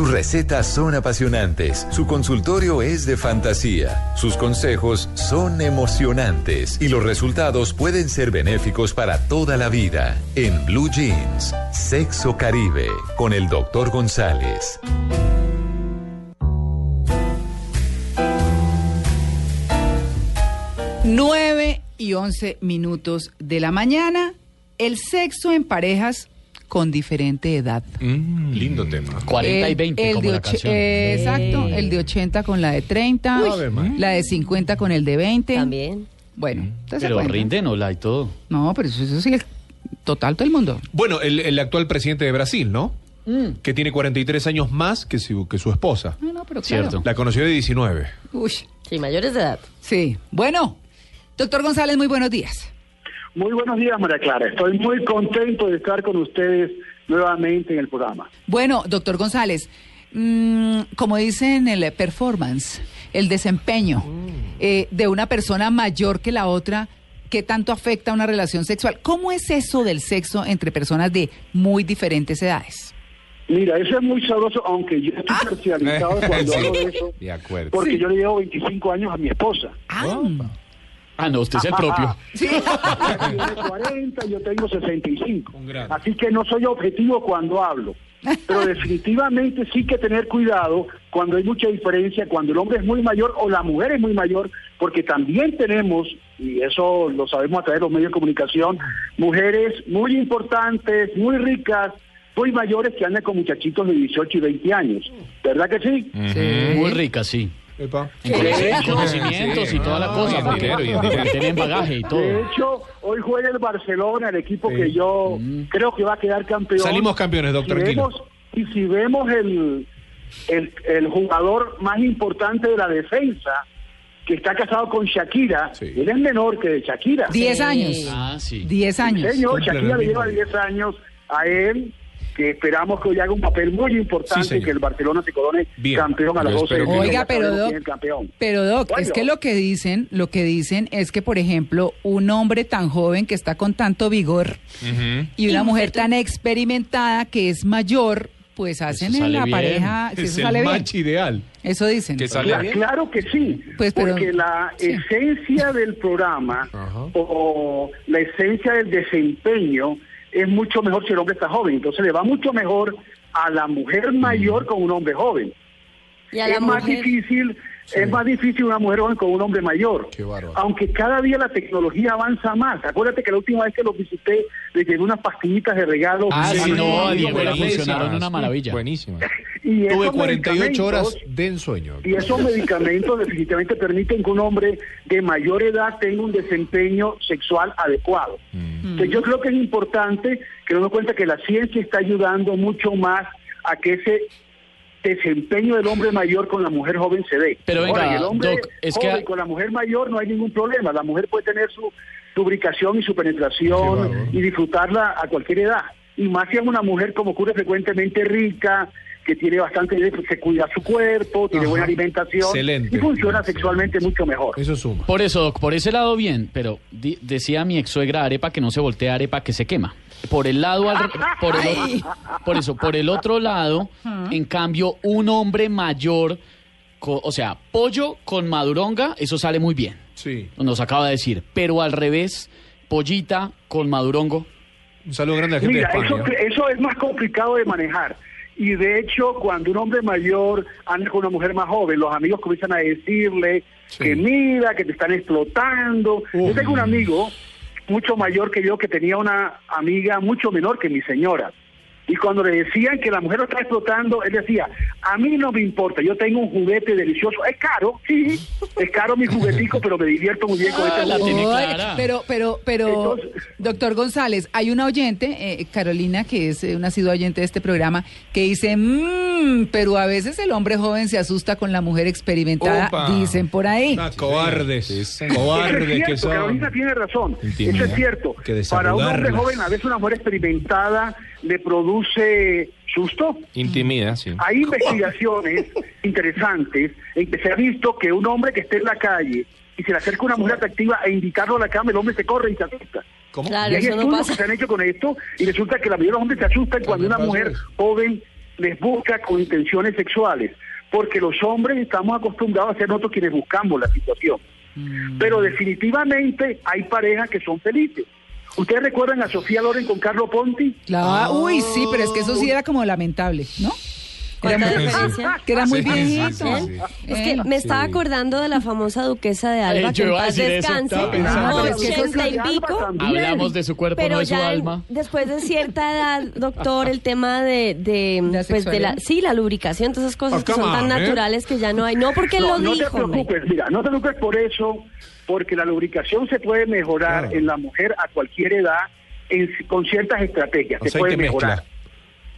Sus recetas son apasionantes, su consultorio es de fantasía, sus consejos son emocionantes y los resultados pueden ser benéficos para toda la vida. En Blue Jeans, Sexo Caribe, con el doctor González. 9 y 11 minutos de la mañana. El sexo en parejas con diferente edad. Mm, lindo tema. 40 y El- 20 el como de la canción. eh, exacto, el de 80 con la de 30, Ave María. la de 50 con el de 20. También. Bueno, ¿usted se Pero rinden o y todo. No, pero eso, eso sí es total todo el mundo. Bueno, el, el actual presidente de Brasil, ¿no? Que tiene 43 años más que su, que su esposa. No, no, pero claro. Cierto. La conoció de 19. Uy, Sí, mayores de edad. sí. Bueno, doctor González, muy buenos días. Muy buenos días, María Clara. Estoy muy contento de estar con ustedes nuevamente en el programa. Bueno, doctor González, mm, como dicen el performance, el desempeño eh, de una persona mayor que la otra, ¿qué tanto afecta a una relación sexual? ¿Cómo es eso del sexo entre personas de muy diferentes edades? Mira, eso es muy sabroso, aunque yo estoy Ah. parcializado cuando Sí. hablo de eso, De acuerdo. porque Sí. yo le llevo 25 años a mi esposa. Ah, Ah, no, usted es el propio. sí. Ella tiene 40, yo tengo 65. Un grande. Así que no soy objetivo cuando hablo. Pero definitivamente sí que tener cuidado cuando hay mucha diferencia, cuando el hombre es muy mayor o la mujer es muy mayor, porque también tenemos, y eso lo sabemos a través de los medios de comunicación, mujeres muy importantes, muy ricas, muy mayores que andan con muchachitos de 18 y 20 años. ¿Verdad que sí? Sí. Muy rica, sí. Epa. En De hecho- conocimientos Sí, y toda la cosa, y en porque, dinero, y en porque dinero. tienen bagaje y De todo. hecho, hoy juega el Barcelona, el equipo Sí. que yo Mm. creo que va a quedar campeón. Salimos campeones, doctor Si vemos- y si vemos el, el, el jugador más importante de la defensa, que está casado con Shakira, Sí. él es menor que Shakira. 10 Sí. años. Ah, sí. 10 años. Señor, Shakira le lleva mismo 10 años a él, que esperamos que hoy haga un papel muy importante y que el Barcelona se corone Bien. campeón a las Yo 12 espero que de no. Oiga, pero Doc, quién es el campeón. pero Doc, Bueno. es que lo que dicen, lo que dicen es que, por ejemplo, un hombre tan joven que está con tanto vigor y una mujer tan experimentada que es mayor, pues hacen en la bien. pareja, si Es eso el bien. match ideal. Eso dicen. Que sale bien. Claro que sí, Pues, pero- porque la sí. esencia del programa o la esencia del desempeño es mucho mejor si el hombre está joven. Entonces le va mucho mejor a la mujer mayor con un hombre joven. Y a la Es más mujer. Es más difícil una mujer joven con un hombre mayor. Qué. Aunque cada día la tecnología avanza más. Acuérdate que la última vez que lo visité le llevé unas pastillitas de regalo. Ah, sí, no, Diego funcionaron una maravilla. Buenísima. Y Tuve esos 48 horas de ensueño. y esos medicamentos definitivamente permiten que un hombre de mayor edad tenga un desempeño sexual adecuado. Mm. Entonces yo creo que es importante que nos cuenta que la ciencia está ayudando mucho más a que ese desempeño del hombre mayor con la mujer joven se dé. Pero venga, Ahora, el hombre Doc, es que- joven con la mujer mayor no hay ningún problema. La mujer puede tener su lubricación y su penetración y disfrutarla a cualquier edad. Y más si es una mujer como ocurre frecuentemente rica, que tiene bastante, se cuida su cuerpo, tiene Ajá. buena alimentación Excelente. y funciona sexualmente mucho mejor. Eso suma. Por eso, Doc, por ese lado bien, pero di- decía mi ex suegra arepa que no se voltea arepa que se quema. Por el lado, al por, el, por eso, por el otro lado, en cambio, un hombre mayor, co- o sea, pollo con maduronga, eso sale muy bien, Sí. nos acaba de decir, pero al revés, pollita con madurongo, Un saludo grande a la gente Mira, de eso, España. eso es más complicado de manejar. Y de hecho, cuando un hombre mayor anda con una mujer más joven, los amigos comienzan a decirle Sí. que mira, que te están explotando. Yo tengo un amigo mucho mayor que yo que tenía una amiga mucho menor que mi señora. Y cuando le decían que la mujer lo está explotando, él decía, a mí no me importa, yo tengo un juguete delicioso. Es caro, sí, es caro mi juguetico, pero me divierto muy bien con Ah, este juguete. clara. pero, pero, pero, Entonces- doctor González, hay una oyente, eh, Carolina, que es eh, una sido oyente de este programa, que dice, mmm, pero a veces el hombre joven se asusta con la mujer experimentada, Opa. dicen por ahí. Cobardes. Eso es Cobardes cierto, que son. Carolina tiene razón. Intimidad. Eso es cierto. Que Para un hombre joven, a veces una mujer experimentada le produce susto. Intimida, sí. Hay investigaciones interesantes en que se ha visto que un hombre que esté en la calle y se le acerca una mujer atractiva e invitarlo a la cama, el hombre se corre y se asusta. ¿Cómo? Claro, y hay no estudios pasa. que se han hecho con esto y resulta que la mayoría de los hombres se asustan cuando una mujer eso. joven les busca con intenciones sexuales, porque los hombres estamos acostumbrados a ser nosotros quienes buscamos la situación. Pero definitivamente hay parejas que son felices. ¿Ustedes recuerdan a Sofía Loren con Carlo Ponti? Claro, uy, sí, pero es que eso sí era como lamentable, ¿no? Era ¿Cuánta muy- diferencia? que era muy Sí, sí, viejito. sí, sí. Es que me estaba acordando de la famosa duquesa de Alba, Eh, que en paz descanse. No, y Alba pico. Hablamos de su cuerpo, Pero no de su ya en- alma. después de cierta edad, doctor, el tema de, de, ¿La pues de la, sí, la lubricación, todas esas cosas Oh, que son tan on, ¿eh? naturales que ya no hay. No porque No, lo no te dijo. preocupes, mira, no te preocupes por eso, porque la lubricación se puede mejorar Claro. en la mujer a cualquier edad en- con ciertas estrategias, se puede mezcla. mejorar.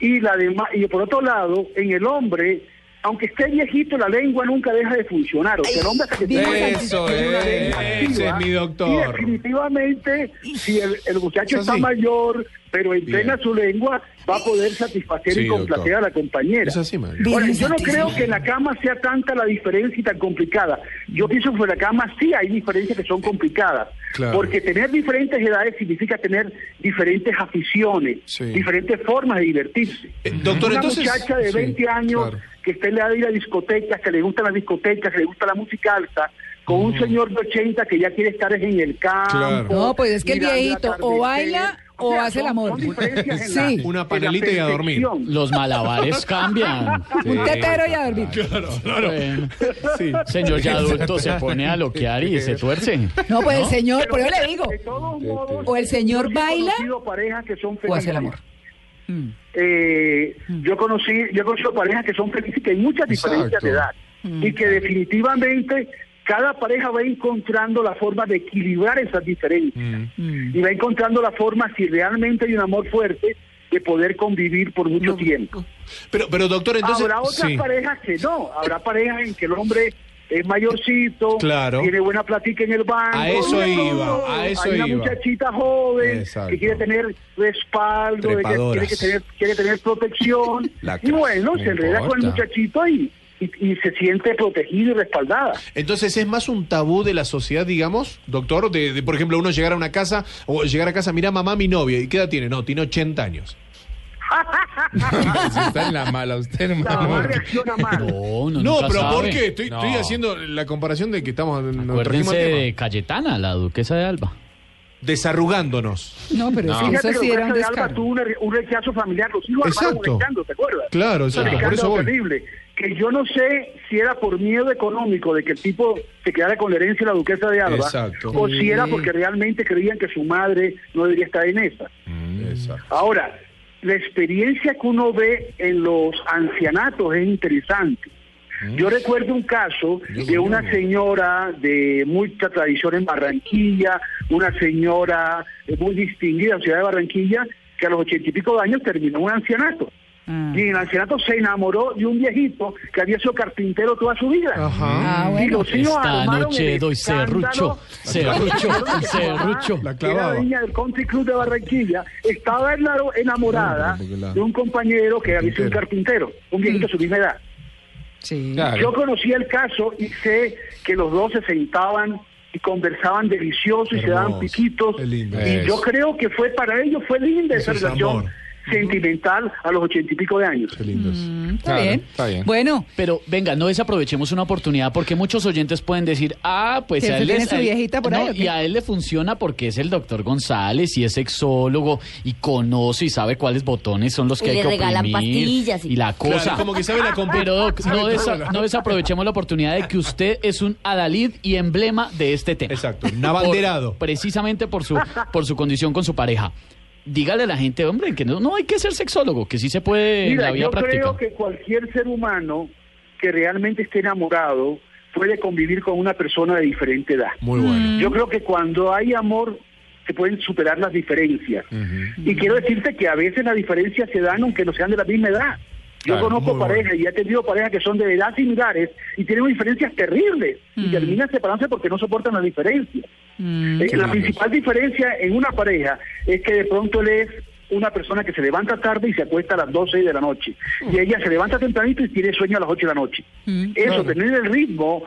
Y la y por otro lado, en el hombre, aunque esté viejito, la lengua nunca deja de funcionar. O sea, el hombre hasta que tiene Eso tiene una es, lengua ese activa. es mi doctor. Y definitivamente, si el, el muchacho está mayor, pero entrena Bien. su lengua, va a poder satisfacer Sí, y complacer doctor. a la compañera. Es así. Ahora, yo no creo que en la cama sea tanta la diferencia y tan complicada. Yo pienso que en la cama sí hay diferencias que son complicadas. Claro. Porque tener diferentes edades significa tener diferentes aficiones, Sí. diferentes formas de divertirse. Eh, doctor, Una entonces- muchacha de sí, 20 años claro. Que esté le da de ir a discotecas, que le gustan las discotecas, que le gusta la música alta, con un señor de 80 que ya quiere estar en el campo. Claro. No, pues es que el viejito o baila o sea, hace el amor. Sí. la- Una panelita y a dormir. Los malabares cambian. Un tetero y a dormir. Claro, claro. Bueno, Sí. señor ya adulto se pone a loquear y se tuerce. No, pues el señor, por eso le digo. De todos modos, O el señor baila conocido parejas que son o hace el amor. Mm. Eh, yo conocí, yo he conocido parejas que son felices, que hay muchas diferencias Exacto. de edad y que definitivamente cada pareja va encontrando la forma de equilibrar esas diferencias Mm. y va encontrando la forma, si realmente hay un amor fuerte, de poder convivir por mucho tiempo. Pero, pero doctor, entonces. Habrá otras sí. parejas que no, habrá parejas en que el hombre es mayorcito, Claro. tiene buena plática en el banco. A eso iba, a eso Hay una iba. muchachita joven Exacto. que quiere tener respaldo, de que quiere, que tener, quiere tener protección. Y bueno, no se enreda con el muchachito y, y, y se siente protegida y respaldada. Entonces es más un tabú de la sociedad, digamos, doctor, de, de, por ejemplo, uno llegar a una casa o llegar a casa, mira mamá, mi novia, ¿y qué edad tiene? No, tiene 80 años. Si está en la mala usted, hermano. reacciona mal. No, no, No, nunca pero ¿por sabe. qué? Estoy, No. estoy haciendo la comparación de que estamos nos trajimos Acuérdense al tema. de Cayetana, la duquesa de Alba. Desarrugándonos. No, pero No. sí, Fíjate eso que sí era un de Alba descaro. tuvo un, re- un rechazo familiar, los hijos armaron un Exacto. escándalo, ¿te acuerdas? Claro, exacto, por eso escándalo voy. terrible. Que yo no sé si era por miedo económico de que el tipo se quedara con la herencia de la duquesa de Alba, Exacto. o si era porque realmente creían que su madre no debería estar en esa. Exacto. Ahora, la experiencia que uno ve en los ancianatos es interesante. Yo recuerdo un caso de una señora de mucha tradición en Barranquilla, una señora muy distinguida en la ciudad de Barranquilla, que a los ochenta y pico de años terminó un ancianato. Ah. Y en el ancianato se enamoró de un viejito que había sido carpintero toda su vida. Ajá. Ah, Y bueno. los hijos Esta noche doy serrucho, serrucho, serrucho. La clavaba. la niña del Country Club de Barranquilla, estaba enamorada No, la- de un compañero que había sido un Carpintero. un viejito de su misma edad. Sí. Claro. Yo conocí el caso y sé que los dos se sentaban y conversaban delicioso y se daban piquitos. Y yo creo que fue para ellos, fue linda esa es relación amor. Sentimental a los ochenta y pico de años. Qué lindos. Mm, está Claro, bien. está bien. Bueno, Pero venga, no desaprovechemos una oportunidad porque muchos oyentes pueden decir, ah, pues a él les- y a él le funciona porque es el doctor González y es sexólogo y conoce y sabe cuáles botones son los Y que hay le que regalan oprimir pastillas y- y la cosa. Claro, como que sabe la Pero doc, sabe no, desa- no desaprovechemos la oportunidad de que usted es un adalid y emblema de este tema. Exacto, un abanderado. Por- precisamente por su por su condición con su pareja. Dígale a la gente, hombre, que no, no hay que ser sexólogo, que sí se puede en Mira, la vida yo práctica. creo que cualquier ser humano que realmente esté enamorado puede convivir con una persona de diferente edad. Muy bueno. Yo creo que cuando hay amor se pueden superar las diferencias. Y quiero decirte que a veces las diferencias se dan aunque no sean de la misma edad. Yo Claro, conozco bueno. parejas y he tenido parejas que son de edad similares y tienen diferencias terribles y terminan separándose porque no soportan las diferencias. Mm, Eh, la principal diferencia en una pareja es que de pronto él es una persona que se levanta tarde y se acuesta a las 12 de la noche. Y ella se levanta tempranito y tiene sueño a las 8 de la noche. Mm, Eso, tener el ritmo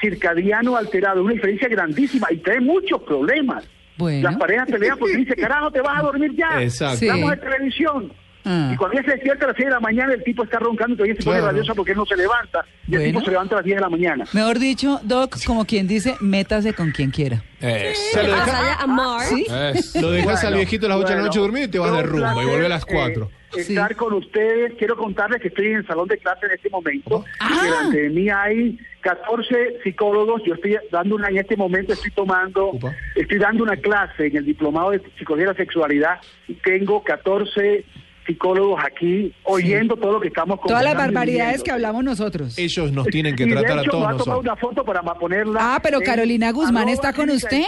circadiano alterado, es una diferencia grandísima y trae muchos problemas. Bueno. Las parejas pelean porque dice, carajo, te vas a dormir ya. Exacto. Sí. Estamos en televisión. Ah. Y cuando ella se despierta a las 6 de la mañana, el tipo está roncando y todavía se pone Claro. rabioso porque él no se levanta. Y el Bueno. tipo se levanta a las 10 de la mañana. Mejor dicho, Doc, como quien dice, métase con quien quiera. O sea, lo, O deja- sea, amar. ¿Sí? Lo dejas al Bueno, viejito a las 8 de la bueno, noche dormido y te vas de rumba y placer, vuelve a las eh, 4. estar Sí. con ustedes. Quiero contarles que estoy en el salón de clase en este momento. Ah. Y delante de mí hay 14 psicólogos. Yo estoy dando una, en este momento estoy tomando, Upa. estoy dando una clase en el diplomado de psicología de la sexualidad y tengo 14 psicólogos aquí oyendo todo lo que estamos Todas las barbaridades viviendo. que hablamos nosotros. Ellos nos tienen que Y de tratar a hecho, todos me voy a tomar nosotros. una foto para ponerla. Ah, pero Carolina Guzmán está con usted.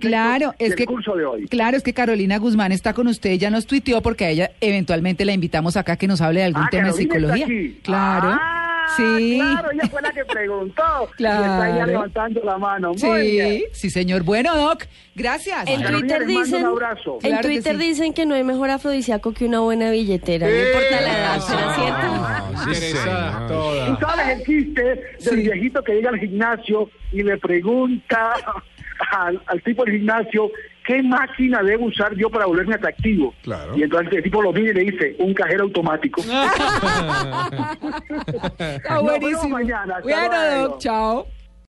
claro, es que curso de hoy. claro, es que Carolina Guzmán está con usted, ella nos tuiteó porque a ella eventualmente la invitamos acá que nos hable de algún Ah, tema de Carolina psicología. aquí. Claro. Ah, sí. Claro, ella fue la que preguntó. Claro. Y está ya levantando la mano. Muy Sí, bien. sí, señor. Bueno, Doc, gracias. En Carolina, Twitter dicen, un abrazo. en Claro que Twitter sí. dicen que no hay mejor afrodisíaco que una buena billetera. No importa la edad, ¿será cierto? Ah, sí, señor. todas. ¿Tú sabes el chiste del Sí. viejito que llega al gimnasio y le pregunta al, al tipo del gimnasio qué máquina debo usar yo para volverme atractivo? Claro. Y entonces el tipo lo mira y le dice, un cajero automático. Está Nos vemos buenísimo. mañana. Hasta Bueno, luego. Doc, chao.